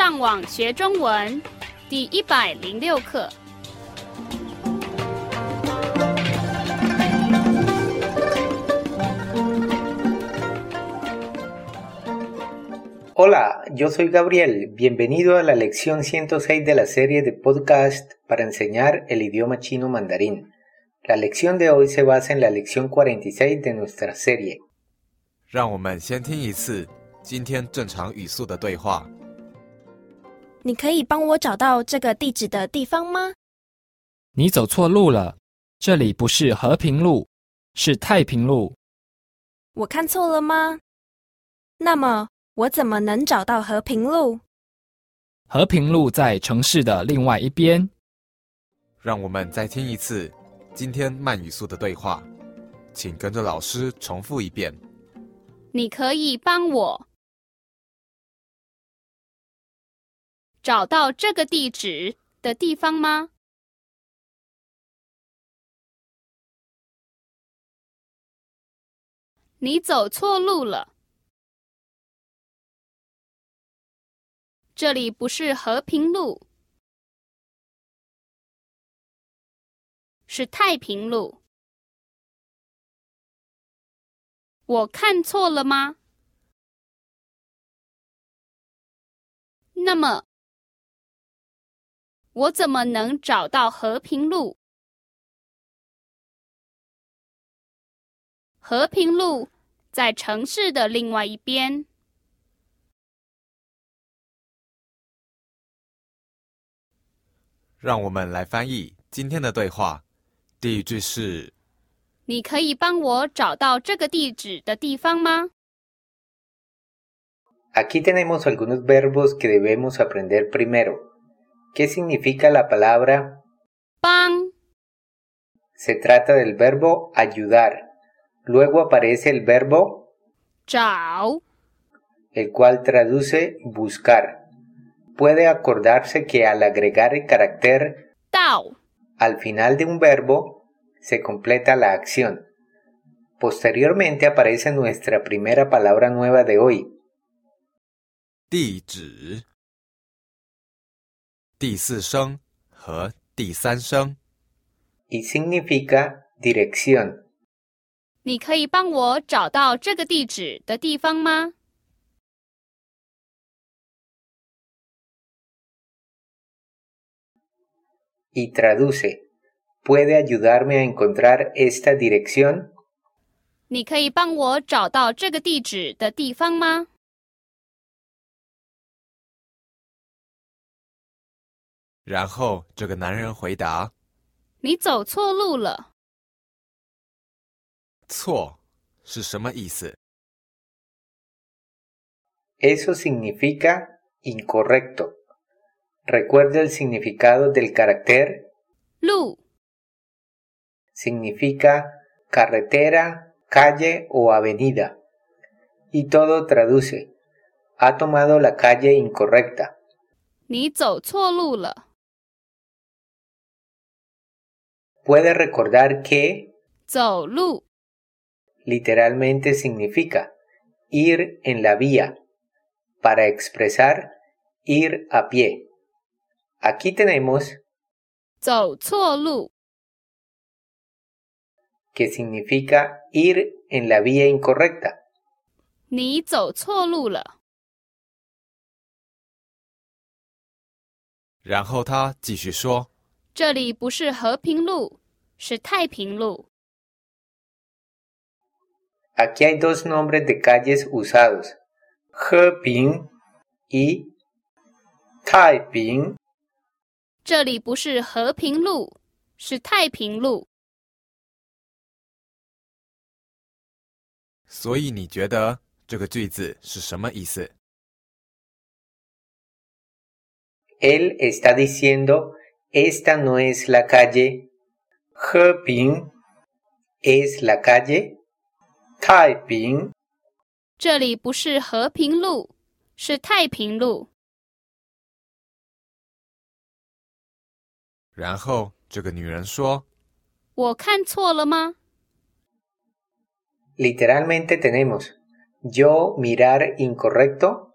上网学中文第一百零六课。Hola, yo soy Gabriel. Bienvenido a la lección 106 de la serie de podcast para enseñar el idioma chino mandarín. La lección de hoy se basa en la lección 46 de nuestra serie. 让我们先听一次今天正常语速的对话。 你可以帮我找到这个地址的地方吗？你走错路了，这里不是和平路，是太平路。我看错了吗？那么我怎么能找到和平路？和平路在城市的另外一边。让我们再听一次今天慢语速的对话，请跟着老师重复一遍。你可以帮我找到这个地址的地方吗？你走错路了，这里不是和平路，是太平路。我看错了吗？那么，我怎么能找到和平路？和平路在城市的另外一边。让我们来翻译今天的对话。第一句是：你可以帮我找到这个地址的地方吗？Aquí tenemos algunos verbos que debemos aprender primero. ¿Qué significa la palabra pan? Se trata del verbo ayudar. Luego aparece el verbo chao, el cual traduce buscar. Puede acordarse que al agregar el carácter tao al final de un verbo se completa la acción. Posteriormente aparece nuestra primera palabra nueva de hoy. 地址第四声和第三声。y significa dirección. 你可以帮我找到这个地址的地方吗？y traduce. ¿Puede ayudarme a encontrar esta dirección? 你可以帮我找到这个地址的地方吗？然后这个男人回答你走错路了，：“错是什么意思？ Eso significa incorrecto. Recuerda el significado del carácter. 路 Significa carretera, calle o avenida. Y todo traduce. Ha tomado la calle incorrecta. 你走错路了， Puede recordar que 走路 literalmente significa ir en la vía, para expresar ir a pie. Aquí tenemos 走错路， que significa ir en la vía incorrecta. 你走错路了。然后他继续说 这里不是和平路，是太平路。Aquí hay dos nombres de calles usados, Heping y Taiping. 这里不是和平路，是太平路。：“所以你觉得这个句子是什么意思？” Él está diciendo, esta no es la calle. Heping es la calle. Taiping 这里不是和平路，是太平路。然后这个女人说我看错了吗？ Literalmente tenemos yo mirar incorrecto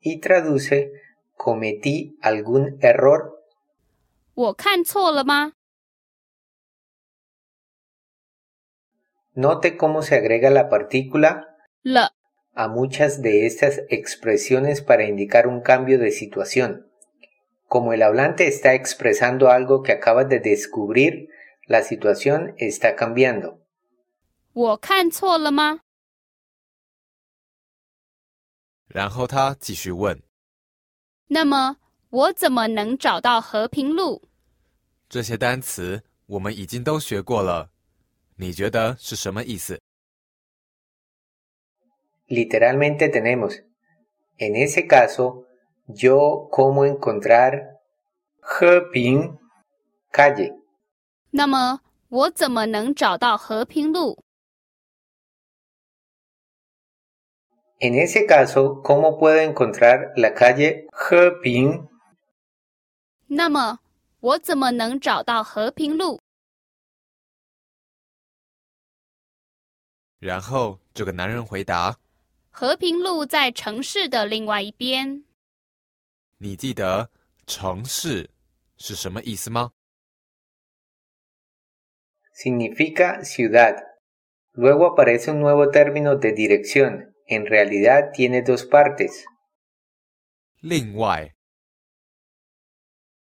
y traduce ¿Cometí algún error? 我看错了吗？ Note cómo se agrega la partícula 了 a muchas de estas expresiones para indicar un cambio de situación. Como el hablante está expresando algo que acaba de descubrir, la situación está cambiando. 我看错了吗？然后他继续问那么我怎么能找到和平路？ 这些单词，我们已经都学过了，你觉得是什么意思？Literalmente tenemos, en ese caso, yo cómo encontrar Heping calle. 那么我怎么能找到和平路？En ese caso, ¿cómo puedo encontrar la calle Heping? 那么我怎么能找到和平路？然后这个男人回答和平路在城市的另外一边。：“你记得‘城市’是什么意思吗？Significa ciudad. Luego aparece un nuevo término de dirección. En realidad tiene dos partes. 另外，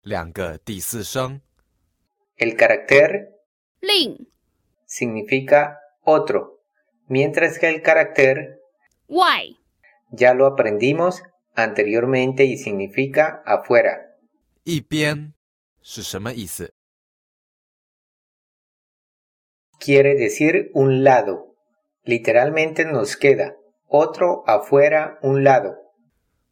两个第四声， El carácter 另 significa otro, mientras que el carácter 外 ya lo aprendimos anteriormente y significa afuera. 一边是什么意思？ Quiere decir un lado. Literalmente nos queda otro afuera un lado.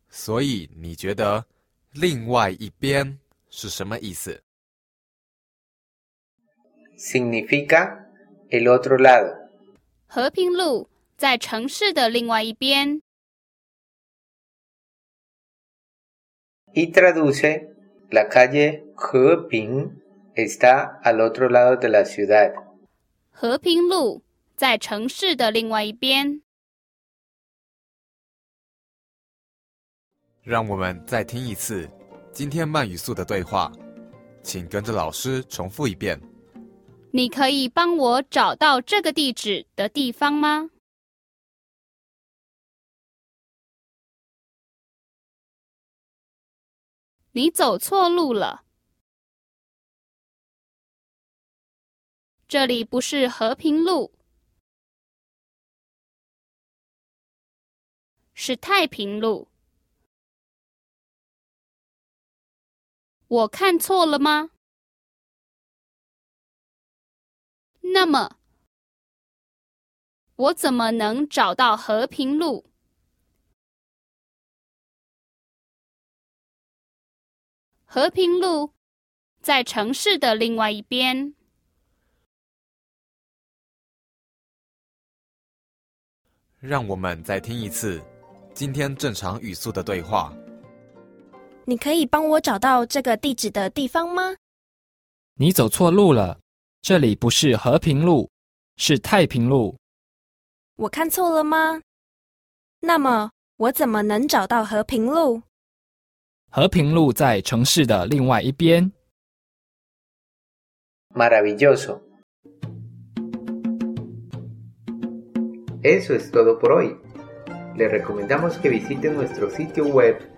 所以你觉得‘另外一边’ 是什么意思？Significa el otro lado. 和平路在城市的另外一边。Y traduce la calle Heping está al otro lado de la ciudad. 和平路在城市的另外一边。让我们再听一次今天慢语速的对话，请跟着老师重复一遍。你可以帮我找到这个地址的地方吗？你走错路了，这里不是和平路，是太平路。我看错了吗？那么，我怎么能找到和平路？和平路在城市的另外一边。让我们再听一次今天正常语速的对话。你可以帮我找到这个地址的地方吗？你走错路了，这里不是和平路，是太平路。我看错了吗？那么我怎么能找到和平路？和平路在城市的另外一边。Maravilloso. Eso es todo por hoy. Le recomendamos que visite nuestro sitio web